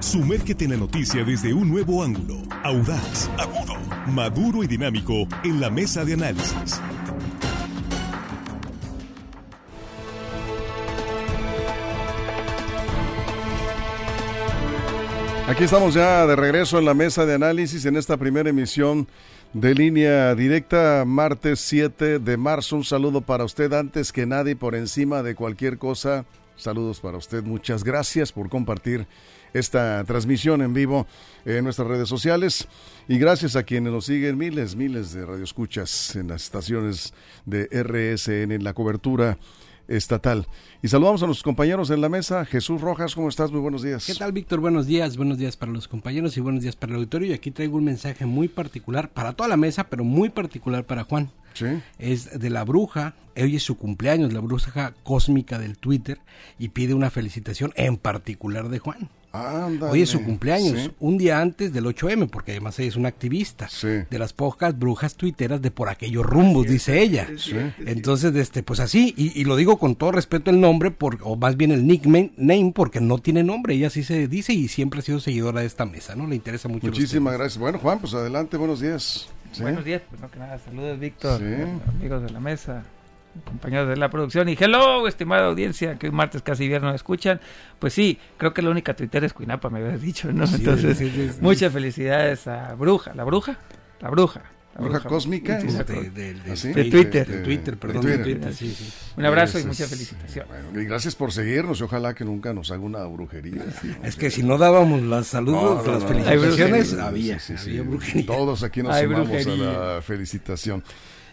Sumérgete en la noticia desde un nuevo ángulo, audaz, agudo, maduro y dinámico en la mesa de análisis. Aquí estamos ya de regreso en la mesa de análisis en esta primera emisión de línea directa, martes 7 de marzo. Un saludo para usted antes que nadie, por encima de cualquier cosa. Saludos para usted. Muchas gracias por compartir esta transmisión en vivo en nuestras redes sociales. Y gracias a quienes nos siguen, miles, miles de radioescuchas en las estaciones de RSN, en la cobertura estatal. Y saludamos a nuestros compañeros en la mesa. Jesús Rojas, ¿cómo estás? Muy buenos días. ¿Qué tal, Víctor? Buenos días. Buenos días para los compañeros y buenos días para el auditorio. Y aquí traigo un mensaje muy particular para toda la mesa, pero muy particular para Juan. Sí. Es de la bruja. Hoy es su cumpleaños, la bruja cósmica del Twitter, y pide una felicitación en particular de Juan. Ándale. Hoy es su cumpleaños, Sí. un día antes del 8M, porque además ella es una activista Sí. de las pocas brujas tuiteras de por aquellos rumbos, dice ella. Entonces, este, pues así, y, y lo digo con todo respeto el nombre, por, o más bien el nickname, name, porque no tiene nombre, ella sí se dice y siempre ha sido seguidora de esta mesa, ¿no? Le interesa mucho. Muchísimas gracias. Bueno, Juan, pues adelante, buenos días. Sí. Buenos días, pues no que nada, saludos Víctor, Sí. amigos de la mesa, compañeros de la producción y hello, estimada audiencia, que hoy martes casi viernes escuchan. Pues sí, creo que la única Twitter es Cuinapa, me habías dicho, ¿no? Sí, Entonces, muchas felicidades a Bruja, ¿la Bruja? La Bruja. Bruja cósmica. De, de- de- de- ¿Ah, sí? De Twitter. De Twitter, perdón, De de Twitter. Twitter, sí, sí. Un abrazo y Ese mucha es- felicitación. Bueno, y gracias por seguirnos y ojalá que nunca nos haga una brujería. Es que si no dábamos los saludos, No, no, las no, felicitaciones, había, sí, sí, había brujería. Todos aquí nos Hay sumamos brujería. a la felicitación.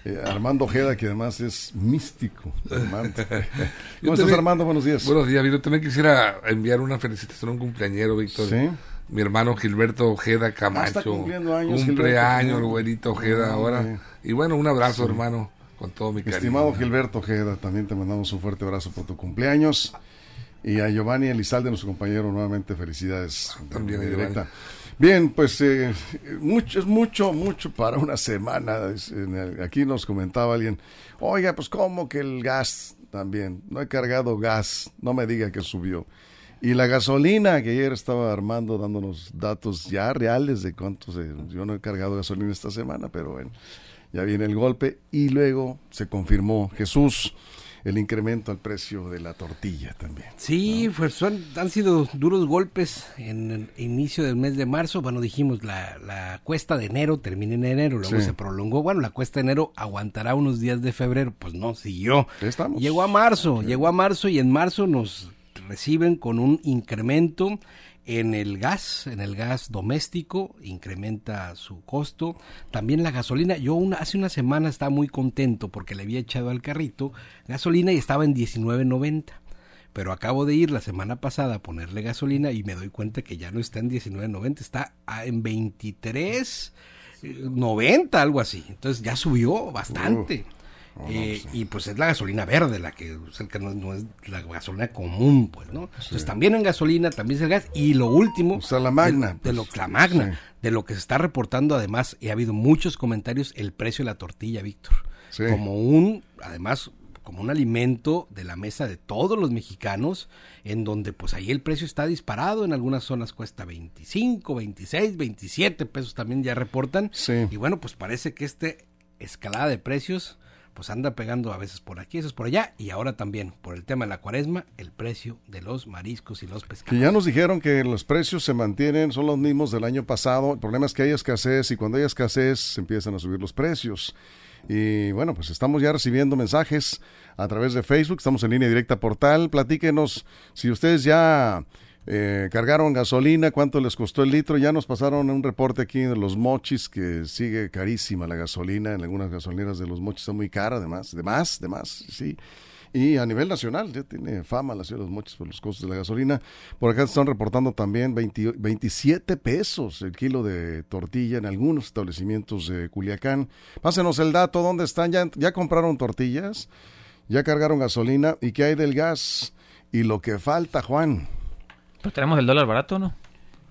Eh, Armando Ojeda, que además es místico. Armando. ¿Cómo estás, también- Armando? Buenos días. Buenos días, Víctor. También quisiera enviar una felicitación a un cumpleañero, Víctor. Sí. Mi hermano Gilberto Ojeda Ah, Camacho. años, Cumpleaños, güerito Ojeda Ah, ahora. Y bueno, un abrazo, hermano, con todo mi cariño. Estimado Gilberto Ojeda, también te mandamos un fuerte abrazo por tu cumpleaños. Y a Giovanni Elizalde, nuestro compañero, nuevamente felicidades. También a de Giovanni. directa. Bien, pues eh, mucho, es mucho, mucho para una semana. El- aquí nos comentaba alguien, oiga, pues como que el gas también, no he cargado gas, no me diga que subió. Y la gasolina, que ayer estaba Armando dándonos datos ya reales de cuánto se... Yo no he cargado gasolina esta semana, pero bueno, ya viene el golpe. Y luego se confirmó Jesús el incremento al precio de la tortilla también. Sí, pues son, han sido duros golpes en el inicio del mes de marzo. Bueno, dijimos, la, la cuesta de enero termina en enero, luego Sí. se prolongó. Bueno, la cuesta de enero aguantará unos días de febrero. Pues no, siguió. Estamos. Llegó a marzo, llegó a marzo y en marzo nos reciben con un incremento en el gas, en el gas doméstico, incrementa su costo. También la gasolina, yo una, hace una semana estaba muy contento porque le había echado al carrito gasolina y estaba en 19.90. Pero acabo de ir la semana pasada a ponerle gasolina y me doy cuenta que ya no está en 19.90, está en 23.90, algo así. Entonces ya subió bastante. Oh, Eh, y pues es la gasolina verde la que, o sea, que no, no es la gasolina común, pues, ¿no? Entonces también en gasolina, también es el gas. Y lo último, O sea, la magna, de, de pues, lo, la magna, sí. de lo que se está reportando además, y ha habido muchos comentarios, el precio de la tortilla, Víctor. Sí. Como un, además, como un alimento de la mesa de todos los mexicanos, en donde pues ahí el precio está disparado, en algunas zonas cuesta 25, 26, 27 pesos también ya reportan. Sí. Y bueno, pues parece que este escalada de precios pues anda pegando a veces por aquí, a veces por allá, y ahora también por el tema de la cuaresma, el precio de los mariscos y los Que pescados. ya nos dijeron que los precios se mantienen, son los mismos del año pasado. El problema es que hay escasez y cuando hay escasez se empiezan a subir los precios. Y bueno, pues estamos ya recibiendo mensajes a través de Facebook, estamos en línea directa portal. Platíquenos si ustedes ya eh, cargaron gasolina, cuánto les costó el litro. Ya nos pasaron un reporte aquí de los mochis que sigue carísima la gasolina. En algunas gasolineras de los mochis está muy cara, además, de más, de más, sí. Y a nivel nacional, ya tiene fama la ciudad de los mochis por los costos de la gasolina. Por acá están reportando también 20 27 pesos el kilo de tortilla en algunos establecimientos de Culiacán. Pásenos el dato, ¿dónde están? ¿Ya, ya compraron tortillas? ¿Ya cargaron gasolina? ¿Y qué hay del gas? Y lo que falta, Juan. Pues tenemos el dólar barato, ¿no?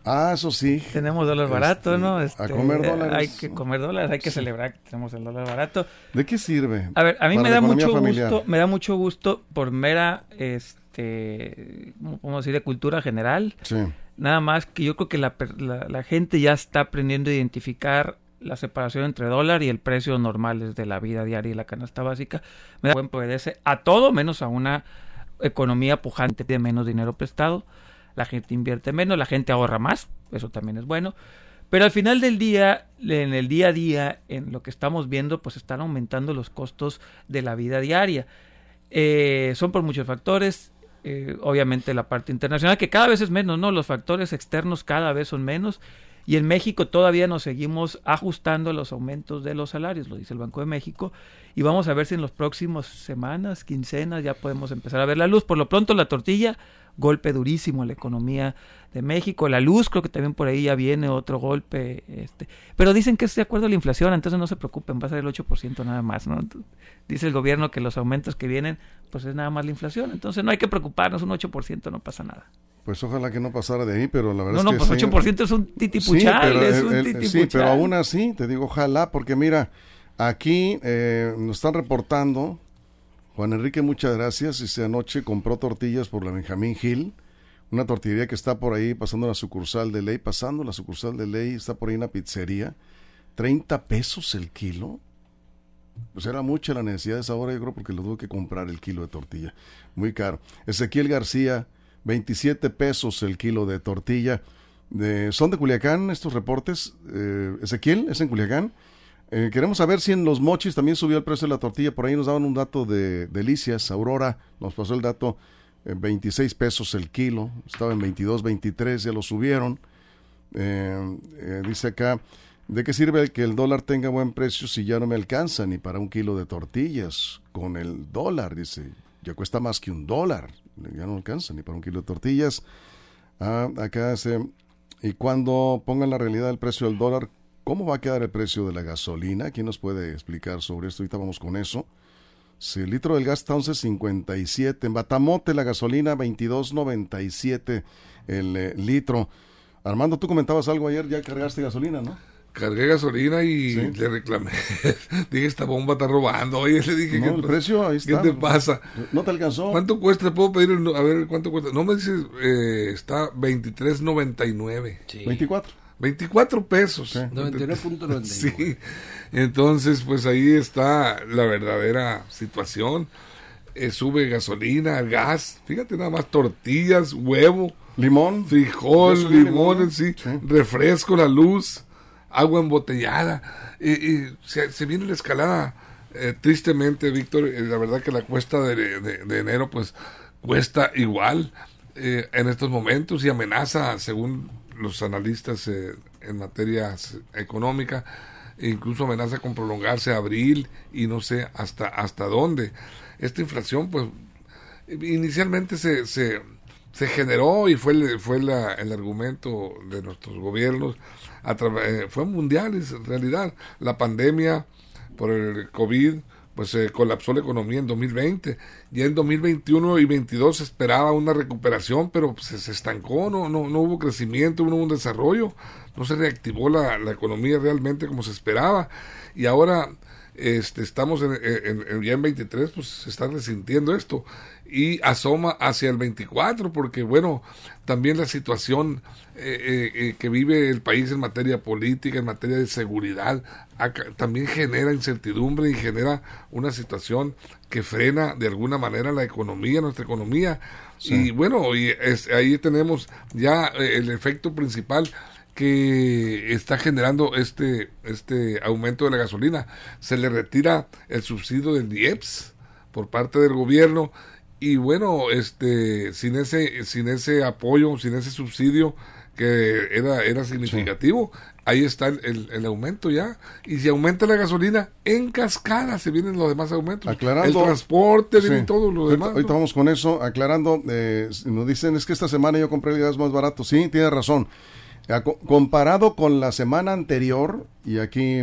Ah, eso sí. Tenemos dólar barato, Este, ¿no? a Este, comer dólares. Hay que comer dólares, hay que celebrar que tenemos el dólar barato. ¿De qué sirve? A ver, a mí me da mucho familiar. gusto, me da mucho gusto por mera, este, ¿cómo decir? De cultura general. Sí. Nada más que yo creo que la, la- la gente ya está aprendiendo a identificar la separación entre dólar y el precio normales de la vida diaria y la canasta básica. Me da buen obedece a todo menos a una economía pujante de menos dinero prestado. La gente invierte menos, la gente ahorra más, eso también es bueno. Pero al final del día, en el día a día, en lo que estamos viendo, pues están aumentando los costos de la vida diaria. Eh, son por muchos factores. eh, obviamente la parte internacional, que cada vez es menos, ¿no? Los factores externos cada vez son menos. Y en México todavía nos seguimos ajustando a los aumentos de los salarios, lo dice el Banco de México. Y vamos a ver si en las próximas semanas, quincenas, ya podemos empezar a ver la luz. Por lo pronto, la tortilla, golpe durísimo a la economía de México. La luz, creo que también por ahí ya viene otro golpe. Este. Pero dicen que es de acuerdo a la inflación, entonces no se preocupen, va a ser el 8% nada más. ¿no? Dice el gobierno que los aumentos que vienen, pues es nada más la inflación. Entonces no hay que preocuparnos, un 8% no pasa nada. Pues ojalá que no pasara de ahí, pero la verdad No, no, es que pues sí. 8% es un Sí, titipuchal, pero, es el- un el- titipuchal. sí, pero aún así, te digo ojalá, porque mira, aquí eh, nos están reportando, Juan Enrique, muchas gracias, dice anoche compró tortillas por la Benjamín Hill, una tortillería que está por ahí pasando la sucursal de ley, pasando la sucursal de ley, está por ahí una pizzería, 30 pesos el kilo. Pues era mucha la necesidad de esa hora, yo creo, porque lo tuve que comprar el kilo de tortilla. Muy caro. Ezequiel García, 27 pesos el kilo de tortilla. De, ¿Son de Culiacán estos reportes? Eh, Ezequiel, ¿es en Culiacán? Eh, queremos saber si en los mochis también subió el precio de la tortilla. Por ahí nos daban un dato de Delicias. Aurora nos pasó el dato, eh, 26 pesos el kilo. Estaba en 22, 23, ya lo subieron. Eh, eh, dice acá, ¿de qué sirve que el dólar tenga buen precio si ya no me alcanza ni para un kilo de tortillas? Con el dólar, dice, ya cuesta más que un dólar. Ya no alcanza ni para un kilo de tortillas. Ah, acá dice, y cuando pongan la realidad del precio del dólar, ¿cómo va a quedar el precio de la gasolina? ¿Quién nos puede explicar sobre esto? Ahorita vamos con eso. Si el litro del gas está 11.57, en Batamote la gasolina 22.97 el eh, litro. Armando, tú comentabas algo ayer, ya cargaste gasolina, ¿no? Cargué gasolina y Sí. le reclamé. dije, esta bomba está robando. Oye, le dije, No, ¿qué, el precio ahí ¿qué te pasa? ¿No te alcanzó? ¿Cuánto cuesta? ¿Puedo pedir? a ver, ¿cuánto cuesta? No me dices, eh, está 23.99. Sí. 24. 24 pesos. Sí. 99.99. Sí. Entonces, pues ahí está la verdadera situación. Eh, sube gasolina, gas, fíjate nada más, tortillas, huevo, Limón. frijol, limón, limón, sí, sí. refresco, la luz, agua embotellada. Y, y se, se viene la escalada. eh, tristemente, Víctor, eh, la verdad que la cuesta de, de- de enero, pues cuesta igual eh, en estos momentos y amenaza, según los analistas eh, en materia económica, incluso amenaza con prolongarse a abril y no sé hasta hasta dónde. Esta inflación, pues, inicialmente se, se, generó y fue, fue el argumento de nuestros gobiernos, eh, fue mundial en realidad. La pandemia por el COVID, pues se colapsó la economía en 2020. Ya en 2021 y 22 se esperaba una recuperación, pero pues, se, se estancó, no, no, no hubo crecimiento, no hubo un desarrollo, no se reactivó la, la economía realmente como se esperaba. Y ahora este, estamos en, en- en- ya en 23, pues se está resintiendo esto y asoma hacia el 24, porque bueno, también la situación eh, eh, eh, que vive el país en materia política, en materia de seguridad, acá también genera incertidumbre y genera una situación que frena de alguna manera la economía, nuestra economía. Y bueno, y es- ahí tenemos ya eh, el efecto principal que está generando este este aumento de la gasolina. Se le retira el subsidio del IEPS por parte del gobierno y bueno, este sin ese sin ese apoyo, sin ese subsidio que era era significativo, ahí está el, el- el aumento ya y si aumenta la gasolina en cascada se vienen los demás aumentos. Aclarando- el transporte, Sí. viene todo lo demás. Ahorita ¿no? vamos con eso, aclarando, eh, nos dicen es que esta semana yo compré el gas más barato. Sí, tiene razón. Comparado con la semana anterior, y aquí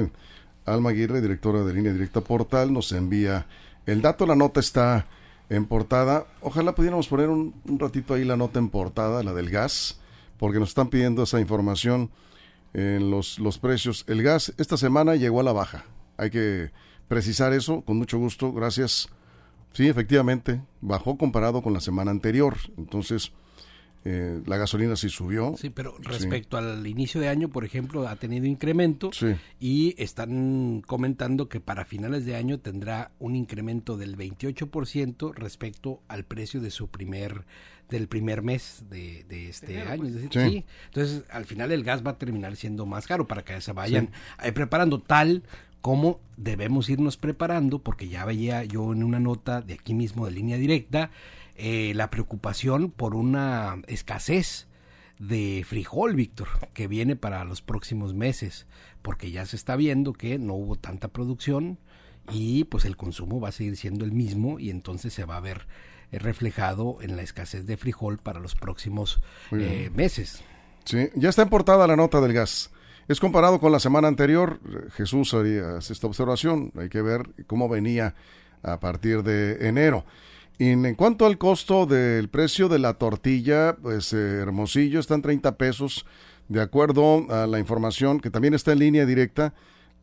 Alma Aguirre, directora de Línea Directa Portal, nos envía el dato, la nota está en portada. Ojalá pudiéramos poner un, ratito ahí la nota en portada, la del gas, porque nos están pidiendo esa información en los, los precios. El gas esta semana llegó a la baja. Hay que precisar eso, con mucho gusto, gracias. Sí, efectivamente, bajó comparado con la semana anterior. Entonces, eh, la gasolina sí subió. Sí, pero respecto al inicio de año, por ejemplo, ha tenido incremento Sí. y están comentando que para finales de año tendrá un incremento del 28% respecto al precio de su primer del primer mes de, de este año. Es decir, Sí. sí. Entonces, al final el gas va a terminar siendo más caro para que se vayan eh, preparando tal como debemos irnos preparando, porque ya veía yo en una nota de aquí mismo de línea directa eh, la preocupación por una escasez de frijol, Víctor, que viene para los próximos meses, porque ya se está viendo que no hubo tanta producción y pues el consumo va a seguir siendo el mismo y entonces se va a ver eh, reflejado en la escasez de frijol para los próximos eh, meses. Sí, ya está importada la nota del gas. Es comparado con la semana anterior. Jesús haría esta observación. Hay que ver cómo venía a partir de enero. Y en, cuanto al costo del precio de la tortilla, pues eh, Hermosillo está en 30 pesos, de acuerdo a la información que también está en línea directa,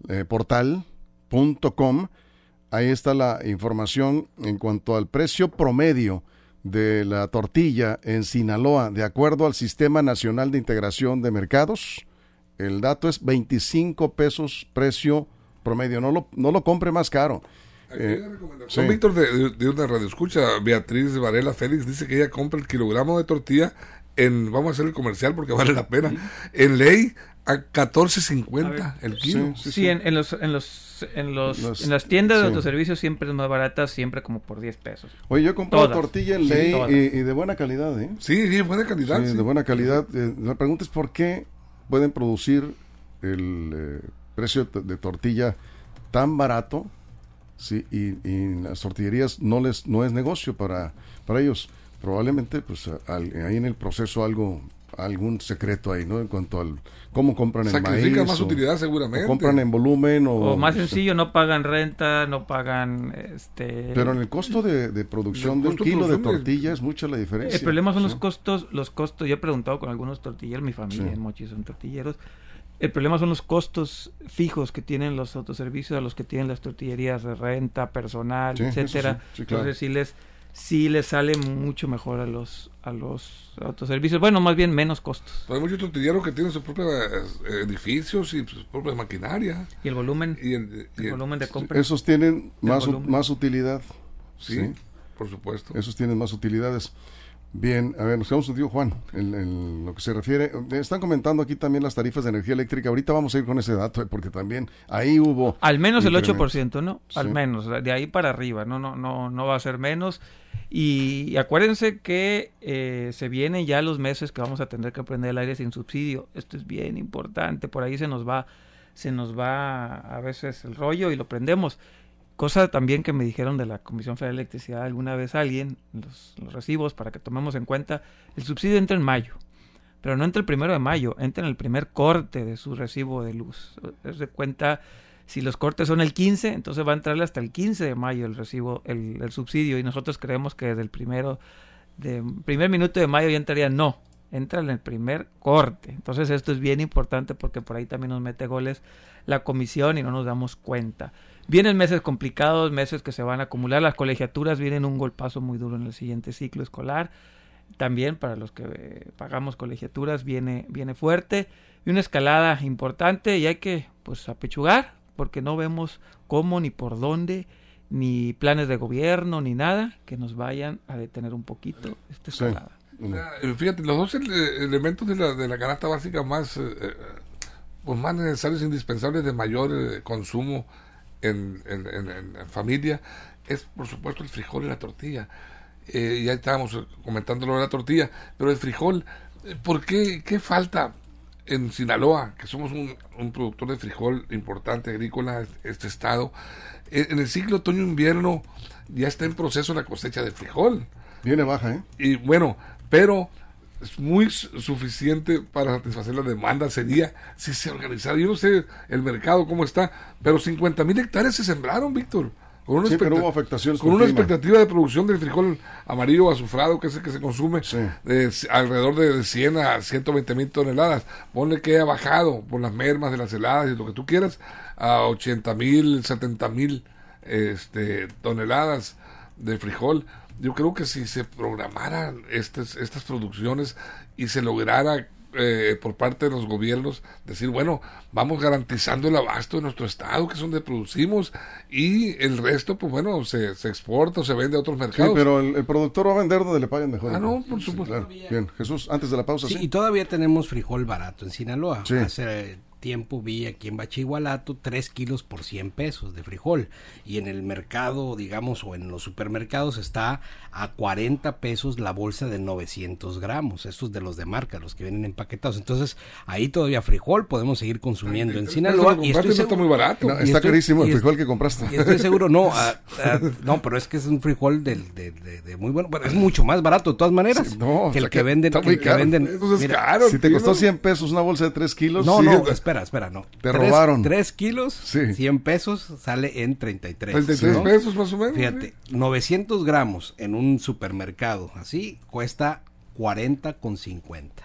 eh, portal.com. Ahí está la información en cuanto al precio promedio de la tortilla en Sinaloa, de acuerdo al Sistema Nacional de Integración de Mercados. El dato es 25 pesos precio promedio. No lo, no lo compre más caro. Eh, sí. Víctor, de, de- una radio escucha, Beatriz Varela Félix, dice que ella compra el kilogramo de tortilla en, vamos a hacer el comercial porque vale la pena, en ley a 14.50 el kilo. Sí, Sí, En, en los, en los, en los, Los- en las tiendas sí. de autoservicios siempre es más barata, siempre como por 10 pesos. Oye, yo he comprado Todas. tortilla en ley y, y de buena calidad, ¿eh? Sí, sí, buena calidad. Sí, sí. de buena calidad. Eh, la pregunta es por qué pueden producir el eh, precio de tortilla tan barato sí, y, y las tortillerías no les no es negocio para, para ellos. Probablemente pues a- al- ahí en el proceso algo algún secreto ahí, ¿no? En cuanto al cómo compran el maíz más o- utilidad o seguramente. compran en volumen o, O más o sea, sencillo, no pagan renta, no pagan este Pero en el costo de, de producción de un kilo de tortilla es mucha la diferencia. El problema son los costos, los costos, yo he preguntado con algunos tortilleros, mi familia Sí. en Mochi son tortilleros, el problema son los costos fijos que tienen los autoservicios a los que tienen las tortillerías de renta, personal, Sí, etcétera. sí, sí, claro. Entonces sí les sí les sale mucho mejor a los a los autoservicios, bueno, más bien menos costos. Pero hay muchos tortilleros que tienen sus propios eh, edificios y sus propias maquinarias. Y el volumen, Y el, y el el- volumen de compra. Esos tienen más, u- más utilidad. sí, Sí. por supuesto. Esos tienen más utilidades. Bien, a ver, nos quedamos contigo, Juan, en, en lo que se refiere. Están comentando aquí también las tarifas de energía eléctrica. Ahorita vamos a ir con ese dato, eh, porque también ahí hubo. Al menos el incremento. 8%, ¿no? Al menos, de ahí para arriba, no, no, no, no va a ser menos. Y, y acuérdense que eh, se vienen ya los meses que vamos a tener que prender el aire sin subsidio. Esto es bien importante, por ahí se nos va, se nos va a veces el rollo y lo prendemos. Cosa también que me dijeron de la Comisión Federal de Electricidad alguna vez alguien, los, los recibos, para que tomemos en cuenta, el subsidio entra en mayo. Pero no entra el primero de mayo, entra en el primer corte de su recibo de luz. Es cuenta, si los cortes son el 15, entonces va a entrarle hasta el 15 de mayo el recibo, el, el subsidio. Y nosotros creemos que desde el primero, de, primer minuto de mayo ya entraría. No, entra en el primer corte. Entonces esto es bien importante porque por ahí también nos mete goles la comisión y no nos damos cuenta. Vienen meses complicados, meses que se van a acumular. Las colegiaturas vienen un golpazo muy duro en el siguiente ciclo escolar. También para los que eh, pagamos colegiaturas viene, viene fuerte. Y una escalada importante y hay que pues apechugar porque no vemos cómo ni por dónde ni planes de gobierno ni nada que nos vayan a detener un poquito esta escalada. Ah, eh, Fíjate, los dos ele- elementos de la, de la canasta básica más, eh, eh, pues más necesarios e indispensables de mayor eh, consumo en, en, en- familia es, por supuesto, el frijol y la tortilla. Eh, ya estábamos eh, comentando lo de la tortilla, pero el frijol, ¿por qué, qué falta en Sinaloa, que somos un, un productor de frijol importante, agrícola, este estado? Eh, en el ciclo otoño-invierno ya está en proceso la cosecha de frijol. Viene baja, ¿eh? Y bueno, pero es muy su- suficiente para satisfacer la demanda sería si se organizara. Yo no sé el mercado cómo está, pero 50 mil hectáreas se sembraron, Víctor. Con una, Sí, pero hubo afectaciones con con una expectativa de producción del frijol amarillo azufrado, que es el que se consume, Sí. alrededor de 100 a 120 mil toneladas. Ponle que ha bajado por las mermas de las heladas y lo que tú quieras a 80 mil, 70 mil este, toneladas de frijol. Yo creo que si se programaran estas, estas producciones y se lograra eh, por parte de los gobiernos decir, bueno, vamos garantizando el abasto de nuestro estado, que es donde producimos, y el resto, pues bueno, se, se exporta o se vende a otros Sí, mercados. pero el, el productor va a vender donde le paguen mejor. Ah, no, por Sí, supuesto. claro. Bien, Jesús, antes de la pausa, Sí, sí. y todavía tenemos frijol barato en Sinaloa. Sí. Hace tiempo vi aquí en Bachigualato 3 kilos por 100 pesos de frijol. Y en el mercado, digamos, o en los supermercados está a 40 pesos la bolsa de 900 gramos. Estos de los de marca, los que vienen empaquetados. Entonces, ahí todavía frijol podemos seguir consumiendo en Sinaloa. lo Y estoy no está seguro- muy barato. No, y está estoy- carísimo el frijol que compraste. y estoy seguro, no, no, pero es que es un frijol de, de- de muy bueno, pero es mucho más barato de todas maneras Sí, no, que o sea el que que venden. que que venden mira, caro. Si te costó ¿no? 100 pesos una bolsa de 3 kilos, No, sí, no, espera, espera, no. Te Tres- robaron. Tres kilos, Sí. 100 pesos, sale en 33. 33 ¿no? pesos más o menos. Fíjate, 900 gramos en un supermercado, así, cuesta 40 con 50.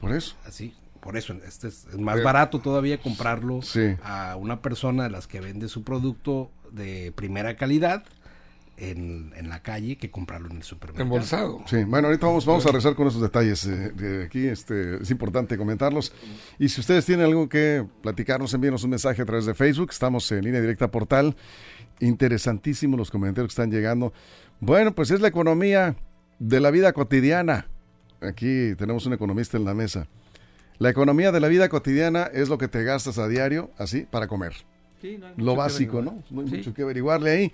Por eso. Así, por eso, este es, más barato todavía comprarlo Sí. a una persona de las que vende su producto de primera calidad en, en la calle que comprarlo en el supermercado. Embolsado. Sí, bueno, ahorita vamos, vamos a rezar con esos detalles. eh, de aquí este, es importante comentarlos. Y si ustedes tienen algo que platicarnos, envíenos un mensaje a través de Facebook. Estamos en línea directa portal. Interesantísimos los comentarios que están llegando. Bueno, pues es la economía de la vida cotidiana. Aquí tenemos un economista en la mesa. La economía de la vida cotidiana es lo que te gastas a diario, así, para comer. Sí, no hay Lo básico. ¿no? No hay Sí. mucho que averiguarle ahí.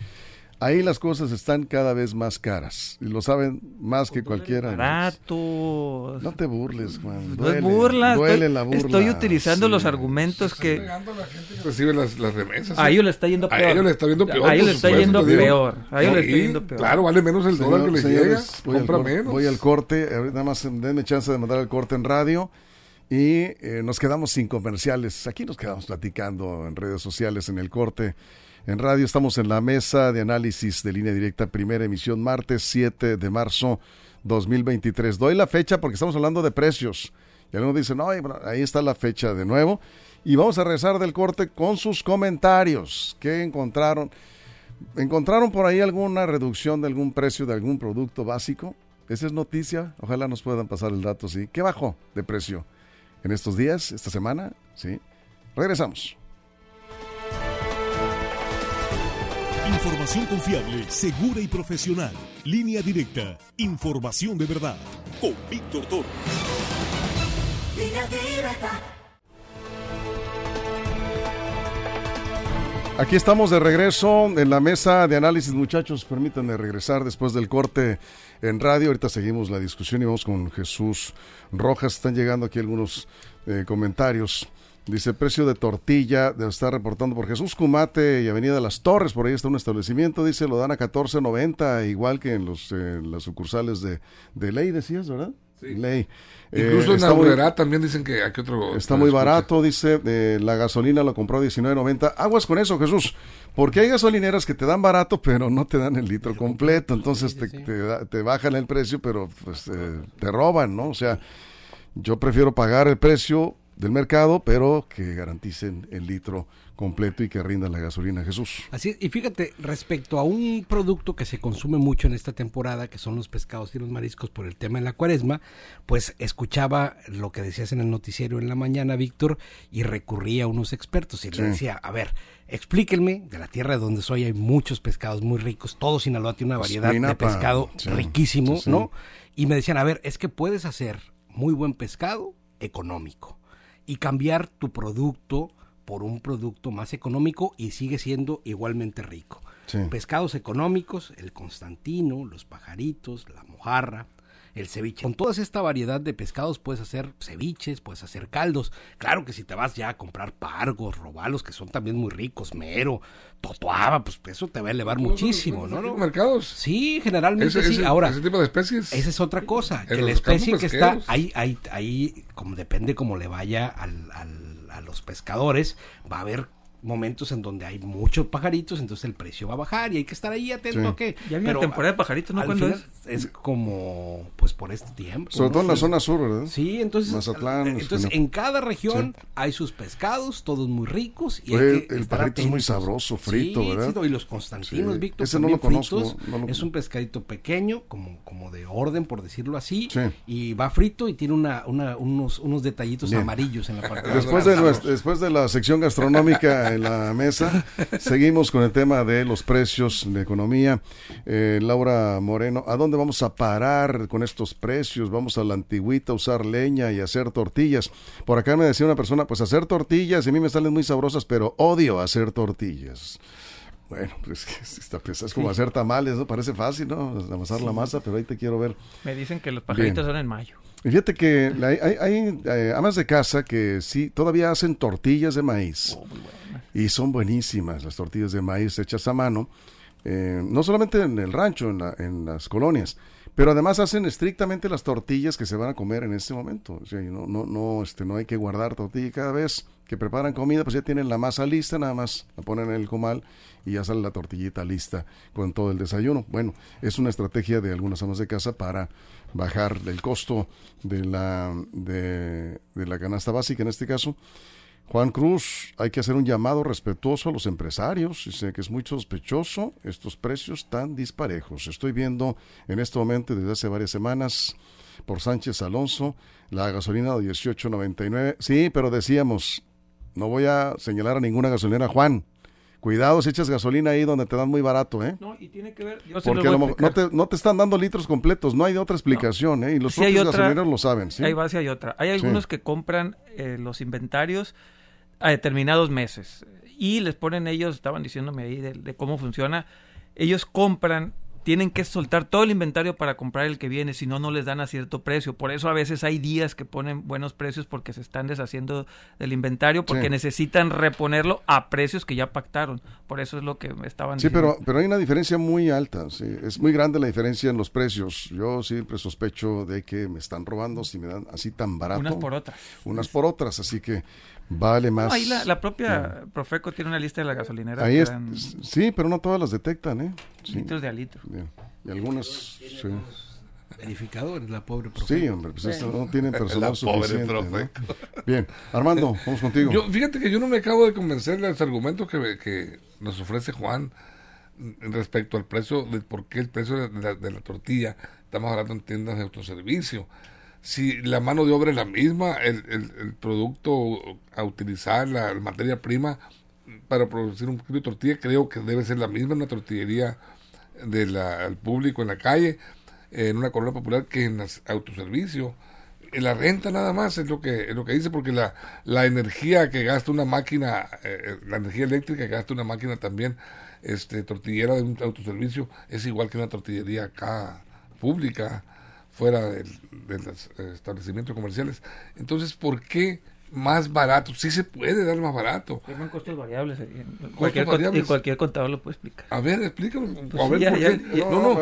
Ahí las cosas están cada vez más caras. Y lo saben más que cualquiera. de nosotros. Barato. No te burles, Juan. No Duele, es burla. duele estoy, la burla. estoy utilizando Sí. los argumentos Está que pegando a la gente que recibe las, las remesas. a ¿eh? ellos le está yendo A peor. ellos le está yendo peor. A ellos le está yendo peor. A ellos le está yendo peor. Claro, vale menos el dólar que les llega. señores, voy, al Compra corte, menos. voy al corte. Ahorita Nada más denme chance de mandar el corte en radio. Y eh, nos quedamos sin comerciales. Aquí nos quedamos platicando en redes sociales en el corte. En radio estamos en la mesa de análisis de línea directa, primera emisión, martes 7 de marzo 2023. Doy la fecha porque estamos hablando de precios. Y algunos dicen, no, ahí está la fecha de nuevo. Y vamos a regresar del corte con sus comentarios. ¿Qué encontraron? ¿Encontraron por ahí alguna reducción de algún precio de algún producto básico? Esa es noticia. Ojalá nos puedan pasar el dato, sí. ¿Qué bajó de precio en estos días, esta semana? Sí. Regresamos. Información confiable, segura y profesional. Línea directa. Información de verdad. Con Víctor Toro. Aquí estamos de regreso en la mesa de análisis, muchachos. Permítanme regresar después del corte en radio. Ahorita seguimos la discusión y vamos con Jesús Rojas. Están llegando aquí algunos eh, comentarios. Dice, precio de tortilla, de estar reportando por Jesús Cumate y Avenida Las Torres, por ahí está un establecimiento, dice, lo dan a 14.90, igual que en los eh, las sucursales de, de Ley, decías, ¿verdad? Sí. Ley. Incluso Eh, en está la muy- Aurrera también dicen que aquí otro. Está muy escucha. barato, dice. eh, la gasolina lo compró a 19.90. Aguas con eso, Jesús. Porque hay gasolineras que te dan barato, pero no te dan el litro completo. Entonces te, te da- te bajan el precio, pero pues eh, te roban, ¿no? O sea, yo prefiero pagar el precio del mercado, pero que garanticen el litro completo y que rindan la gasolina, Jesús. Así es, y fíjate, respecto a un producto que se consume mucho en esta temporada, que son los pescados y los mariscos por el tema de la cuaresma, pues escuchaba lo que decías en el noticiero en la mañana, Víctor, y recurría a unos expertos y Sí. le decía, a ver, explíquenme, de la tierra de donde soy hay muchos pescados muy ricos, todo Sinaloa tiene una variedad de pescado sí, riquísimo, sí. ¿no? Y me decían, a ver, es que puedes hacer muy buen pescado económico y cambiar tu producto por un producto más económico y sigue siendo igualmente rico. Sí. Pescados económicos, el constantino, los pajaritos, la mojarra, el ceviche. Con toda esta variedad de pescados puedes hacer ceviches, puedes hacer caldos. Claro que si te vas ya a comprar pargos, robalos, que son también muy ricos, mero, totoaba, pues eso te va a elevar muchísimo, ¿no? Aquí ¿no? en mercados. Sí, generalmente Ese, sí. ese- Ahora, ese tipo de especies. esa es otra cosa, que la especie que está ahí, ahí, ahí, como depende cómo le vaya al, al- a los pescadores, va a haber momentos en donde hay muchos pajaritos, entonces el precio va a bajar y hay que estar ahí atento Sí. a que... Ya viene temporada de pajaritos, ¿no? ¿Cuándo final es? como, pues por este tiempo. Sobre ¿no? todo en la zona sur, ¿verdad? Sí, entonces, Mazatlán, eh, entonces en cada región hay sus pescados, todos muy ricos. Y Oye, hay que el estar pajarito es muy sabroso, frito, Sí, ¿verdad? y los constantinos, Sí. Víctor, Ese no lo conozco, fritos. no lo- Es un pescadito pequeño, como, como de orden, por decirlo así. Sí. Y va frito y tiene una, una- unos, unos detallitos Bien. amarillos en la parte de Después de, nues- después de la sección gastronómica en la mesa, seguimos con el tema de los precios de economía. Eh, Laura Moreno, ¿a dónde vamos a parar con estos precios? Vamos a la antigüita a usar leña y hacer tortillas. Por acá me decía una persona, pues hacer tortillas, y a mí me salen muy sabrosas, pero odio hacer tortillas. Bueno, pues es que está pesado, es como hacer tamales, ¿no? Parece fácil, ¿no? Amasar la masa, pero ahí te quiero ver. Me dicen que los pajaritos Bien. son en mayo. Y fíjate que la- hay, hay, eh, amas de casa que sí, todavía hacen tortillas de maíz. Y son buenísimas las tortillas de maíz hechas a mano. eh, no solamente en el rancho, en, la- en las colonias, pero además hacen estrictamente las tortillas que se van a comer en este momento. O sea, no, no, no, este, no hay que guardar tortilla cada vez que preparan comida, pues ya tienen la masa lista, nada más la ponen en el comal y ya sale la tortillita lista con todo el desayuno. Bueno, es una estrategia de algunas amas de casa para bajar el costo de la, de, de la canasta básica en este caso. Juan Cruz, hay que hacer un llamado respetuoso a los empresarios. Dice que es muy sospechoso estos precios tan disparejos. Estoy viendo en este momento desde hace varias semanas por Sánchez Alonso la gasolina de 18.99. Sí, pero decíamos, no voy a señalar a ninguna gasolinera, Juan. Cuidado si echas gasolina ahí donde te dan muy barato, ¿eh? No, y tiene que ver. Yo Porque lo no te, no te están dando litros completos, no hay otra explicación, ¿eh? Y los Sí propios otra- gasolineros lo saben, ¿sí? Hay base, hay otra. Hay algunos que compran eh, los inventarios a determinados meses y les ponen ellos, estaban diciéndome ahí de, de cómo funciona, ellos compran, tienen que soltar todo el inventario para comprar el que viene, si no, no les dan a cierto precio. Por eso a veces hay días que ponen buenos precios porque se están deshaciendo del inventario, porque Sí. necesitan reponerlo a precios que ya pactaron. Por eso es lo que estaban Sí, diciendo. pero, pero hay una diferencia muy alta, sí, es muy grande la diferencia en los precios. Yo siempre sospecho de que me están robando si me dan así tan barato. Unas por otras. Unas por otras, así que vale más. No, ahí la, la propia Profeco tiene una lista de la gasolinera Ahí es, dan sí, pero no todas las detectan, ¿eh? Sí, litros de a litro. bien. Y algunas, sí. Verificadores, la pobre Sí, Profeco. hombre, pues esto no tienen La personal pobre suficiente. ¿no? Profeco. Bien, Armando, vamos contigo. Yo, fíjate que yo no me acabo de convencer de los argumentos que, que nos ofrece Juan respecto al precio, de por qué el precio de la, de la tortilla está más barato en tiendas de autoservicio. Si la mano de obra es la misma, el, el- el producto a utilizar, la, materia prima para producir un kilo de tortilla, creo que debe ser la misma en una tortillería del público en la calle, en una colonia popular que en las autoservicio. En la renta nada más es lo que es lo que dice porque la, la energía que gasta una máquina eh, la energía eléctrica que gasta una máquina también este tortillera de un autoservicio es igual que una tortillería acá pública fuera del- de los eh, establecimientos comerciales entonces ¿por qué más barato? sí se puede dar más barato Llaman costos variables. eh, Cualquier, con- variables. y cualquier contador lo puede explicar. a ver explícame Pues a ver sí, ya- por ya- qué. ya- no no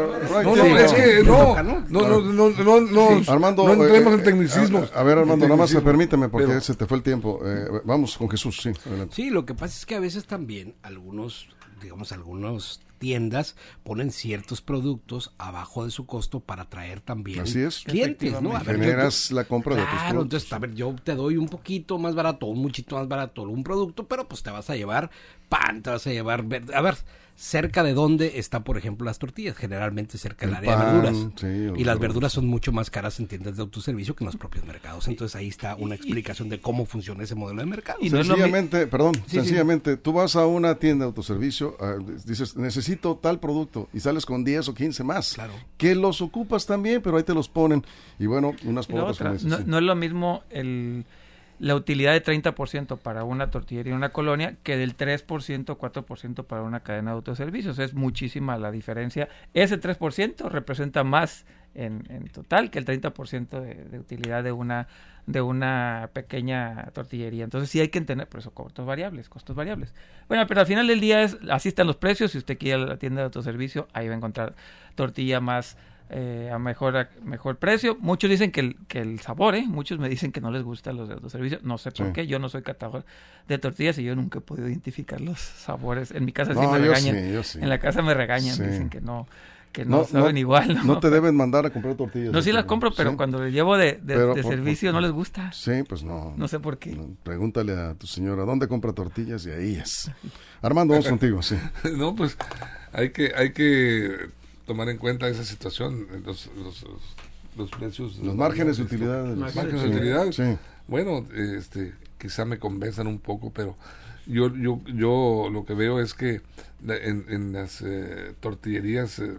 no, no, que- es que no ¿no? no no no no no Armando, no entremos eh, en tecnicismos A, a ver, Armando, nada más permíteme porque Pero- se te fue el tiempo. Eh, vamos con Jesús, sí, adelante. Sí, lo que pasa es que a veces también algunos, digamos, algunas tiendas ponen ciertos productos abajo de su costo para atraer también Así es. clientes, ¿no? A ver, yo- Generas la compra de tus productos. entonces, a ver, yo te doy un poquito más barato, un muchito más barato un producto, pero pues te vas a llevar pan, te vas a llevar... ver- A ver, cerca de dónde está, por ejemplo, las tortillas, generalmente cerca del El área pan, de verduras. sí, y las verduras son mucho más caras en tiendas de autoservicio que en los propios mercados. Entonces ahí está una explicación de cómo funciona ese modelo de mercado. Y no mi- Sencillamente, perdón, sí. sencillamente, tú vas a una tienda de autoservicio, ah, dices, necesito tal producto, y sales con 10 o 15 más. Claro. Que los ocupas también, pero ahí te los ponen. Y bueno, unas por otras. no, sí. no es lo mismo el, la utilidad de 30% para una tortillería en una colonia que del 3% 4% para una cadena de autoservicios. Es muchísima la diferencia. Ese 3% representa más en, total que el 30% de, de utilidad de una de una pequeña tortillería. Entonces sí hay que entender, por eso costos variables, costos variables. Bueno, pero al final del día es, así están los precios. Si usted quiere la tienda de autoservicio, ahí va a encontrar tortilla más eh, a mejor a mejor precio. Muchos dicen que el, que el sabor, ¿eh? Muchos me dicen que no les gustan los de autoservicio. No sé por Sí. qué. Yo no soy catador de tortillas y yo nunca he podido identificar los sabores. En mi casa sí me yo regañan. sí, yo sí. En la casa me regañan. Sí. Dicen que no, que no, No, saben no- igual. ¿no? No te deben mandar a comprar tortillas. No, sí las compro, pero Sí. cuando les llevo de, de- Pero de por- servicio por- no les gusta. Sí, pues no. No sé por qué. Pregúntale a tu señora, ¿dónde compra tortillas? Y ahí es. Armando, vamos contigo, sí. no, pues hay que, hay que tomar en cuenta esa situación, los, los, los, los precios. Los márgenes de utilidad. Los márgenes de utilidad. Sí. Bueno, este, quizá me convenzan un poco, pero yo, yo, yo lo que veo es que la- en, en las eh, tortillerías eh,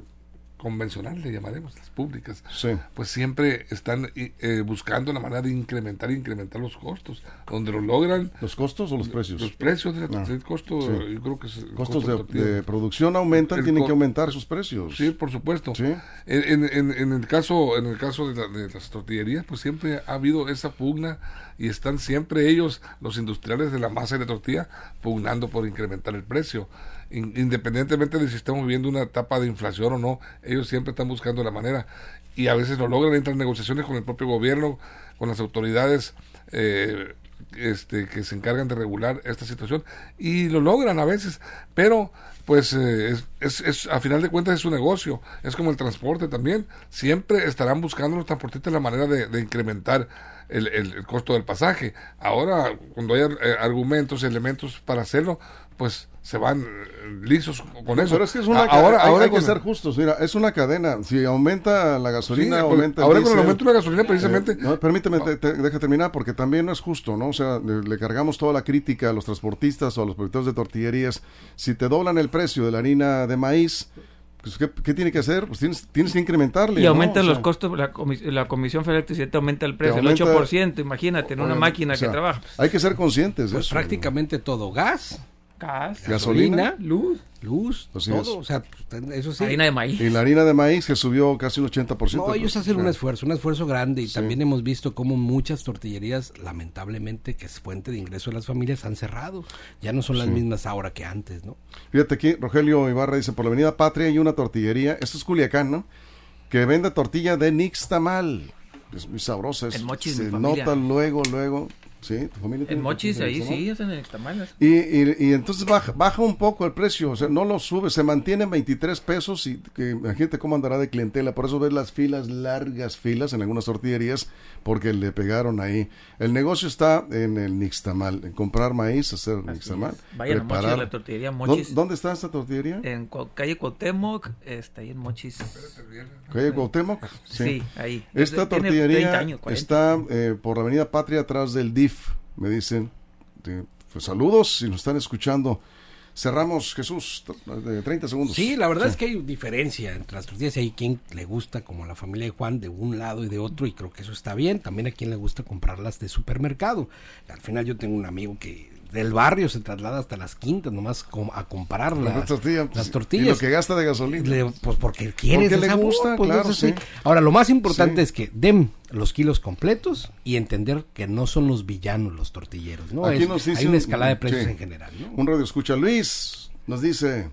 convencionales, le llamaremos, las públicas, Sí. pues siempre están eh, buscando la manera de incrementar e incrementar los costos. Donde lo logran, ¿Los costos o los precios? los precios del Ah, costo, sí. yo creo que es el costos costo de, de producción aumentan, El tienen que aumentar sus precios. Sí, por supuesto. Sí. En, en- en- en el caso, en el caso de, la- de las tortillerías, pues siempre ha habido esa pugna y están siempre ellos, los industriales de la masa y de tortilla, pugnando por incrementar el precio. In- independientemente de si estamos viviendo una etapa de inflación o no, ellos siempre están buscando la manera. Y a veces lo logran, entran en negociaciones con el propio gobierno, con las autoridades eh, este, que se encargan de regular esta situación y lo logran a veces, pero pues eh, es, es, a final de cuentas es su negocio, es como el transporte también, siempre estarán buscando los transportistas la manera de, de incrementar el, el- el costo del pasaje. Ahora, cuando hay eh, argumentos, elementos para hacerlo, pues se van eh, lisos con eso. Pero es que es una ahora, hay, ahora hay que con- ser justos. Mira, es una cadena. Si aumenta la gasolina, aumenta el ahora con el aumento de la gasolina precisamente Eh, no, permíteme, te, te- deja terminar, porque también no es justo, ¿no? O sea, le, le cargamos toda la crítica a los transportistas o a los productores de tortillerías. Si te doblan el precio de la harina de maíz, pues, ¿qué, qué tiene que hacer? Pues tienes, tienes que incrementarle. Y ¿no? aumentan los sea, costos, la, comis- la Comisión Federal de te aumenta el precio, aumenta- el 8%, imagínate, en una máquina o sea, que trabaja. Hay que ser conscientes de Pues eso. prácticamente todo, gas, Gas, Gasolina. luz, luz, Así todo, es. o sea, pues, eso sí. harina de maíz. Y la harina de maíz que subió casi un 80%. No, ellos pues, hacen o un esfuerzo, un esfuerzo grande y también hemos visto cómo muchas tortillerías, lamentablemente, que es fuente de ingreso de las familias, han cerrado. Ya no son las mismas ahora que antes, ¿no? Fíjate aquí, Rogelio Ibarra dice, por la avenida Patria hay una tortillería, esto es Culiacán, ¿no? Que vende tortilla de nixtamal. Es muy sabrosa. es- En Mochis, Se mi familia. nota luego, luego. Sí, tu familia tiene En Mochis, ahí sí, hacen el tamales. Y, y, y entonces baja, baja un poco el precio, o sea, no lo sube, se mantiene en 23 pesos y que imagínate cómo andará de clientela, por eso ves las filas, largas filas en algunas tortillerías, porque le pegaron ahí. El negocio está en el nixtamal, en comprar maíz, hacer Así nixtamal, es. Vayan a Mochis, preparar. la tortillería ¿Dó- Mochis. ¿Dónde está esta tortillería? En calle Cuauhtémoc, está ahí en Mochis. ¿Calle Cuauhtémoc? Sí, ahí. Esta Tiene tortillería 30 años, 40. está eh, por la Avenida Patria, atrás del DIF, me dicen. Pues saludos, si nos están escuchando. Cerramos, Jesús, de 30 segundos. Sí, la verdad es que hay diferencia entre las tortillas hay quien le gusta, como la familia de Juan, de un lado y de otro, y creo que eso está bien. También a quien le gusta comprarlas de supermercado. Al final yo tengo un amigo que del barrio se traslada hasta las quintas nomás a comprar Las las, tortillas, pues, las Y tortillas. lo que gasta de gasolina. Le- pues porque quiere Porque le gusta, pues, claro, sí. Ahora, lo más importante Sí. es que den los kilos completos y entender que no son los villanos los tortilleros, ¿no? Aquí Es- nos hay dicen- una escalada de precios en general, ¿no? Un radio escucha. Luis nos dice: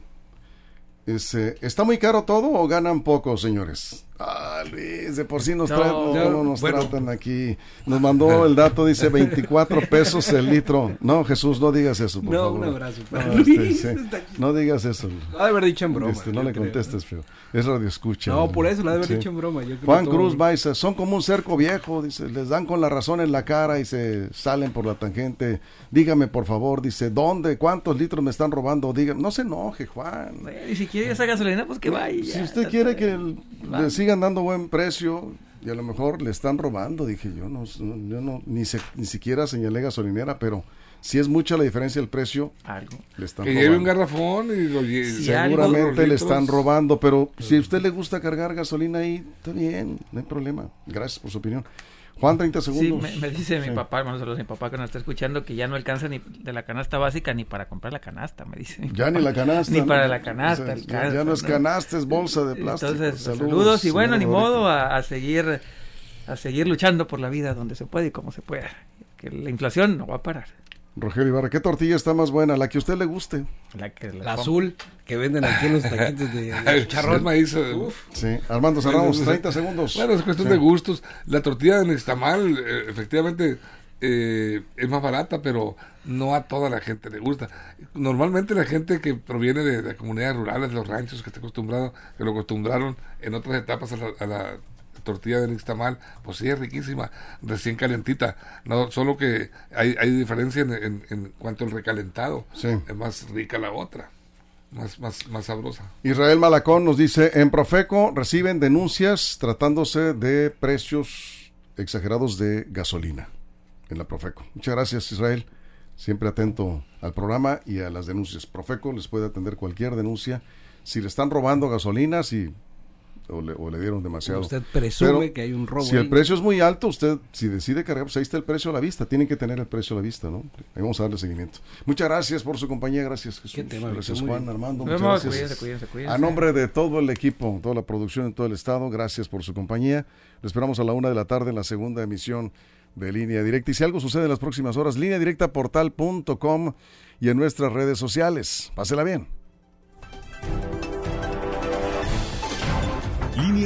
este, ¿Está muy caro todo o ganan poco, señores? Ah, Luis, de por sí nos, No, tratan, no, no, no nos bueno. tratan aquí. Nos mandó el dato, dice 24 pesos el litro. No, Jesús, no digas eso, por No, favor. un abrazo para No, este, sí, no digas eso. Ha de haber dicho en broma. Este, no le creo. contestes, feo. Es radio escucha. No, por eso lo ha de haber Sí. dicho en broma. yo creo Juan todo- Cruz Baiza, son como un cerco viejo, dice, les dan con la razón en la cara y se salen por la tangente. Dígame, por favor, dice, ¿dónde? ¿Cuántos litros me están robando? Dígame, no se enoje, Juan. Bueno, Y si quiere esa gasolina, pues que vaya. Si usted quiere que el- le sigan dando buen precio y a lo mejor le están robando, dije yo, no, yo no, ni, se- ni siquiera señalé gasolinera, pero si es mucha la diferencia del precio, Algo. le están que lleve un robando. garrafón y lo algo. Seguramente le están robando robando, pero si a usted le gusta cargar gasolina ahí, está bien, no hay problema. Gracias por su opinión. Juan, 30 Sí, segundos. me, me dice Sí. mi papá, hermano, saludos a mi papá que nos está escuchando, que ya no alcanza ni de la canasta básica ni para comprar la canasta, me dice. Ya papá. ni la canasta. Ni ¿no? para la canasta. Ya, no es canasta, es bolsa de plástico. Entonces, saludos, y bueno, ni modo a seguir a seguir luchando por la vida donde se puede y como se pueda. Que la inflación no va a parar. Rogelio Ibarra, ¿qué tortilla está más buena? La que a usted le guste. La, que La azul que venden aquí en los taquitos de, de El chicharrón. maíz, eh, Sí, Armando cerramos 30 segundos. Bueno, es cuestión Sí. de gustos. La tortilla de nixtamal, eh, efectivamente, eh, es más barata, pero no a toda la gente le gusta. Normalmente la gente que proviene de, de comunidades rurales, de los ranchos, que está acostumbrado, que lo acostumbraron en otras etapas a la, a la tortilla de nixtamal, pues sí es riquísima, recién calentita. No, solo que hay, hay diferencia en, en- en cuanto al recalentado. Sí. Es más rica la otra, más, más, más sabrosa. Israel Malacón nos dice, en Profeco reciben denuncias tratándose de precios exagerados de gasolina en la Profeco. Muchas gracias Israel, siempre atento al programa y a las denuncias. Profeco les puede atender cualquier denuncia. Si le están robando gasolina, si o le, o le dieron demasiado. Usted presume Pero que hay un robo Si el precio es muy alto, usted si decide cargar, pues ahí está el precio a la vista. Tienen que tener el precio a la vista, ¿no? Ahí vamos a darle seguimiento. Muchas gracias por su compañía. Gracias Jesús. Qué tema, gracias Juan, bien. Armando. Nos Muchas vemos, gracias. cuídense, cuídense, cuídense. A nombre de todo el equipo, toda la producción en todo el estado, gracias por su compañía. Lo esperamos a la una de la tarde en la segunda emisión de Línea Directa. Y si algo sucede en las próximas horas, línea directa portal.com y en nuestras redes sociales. Pásela bien.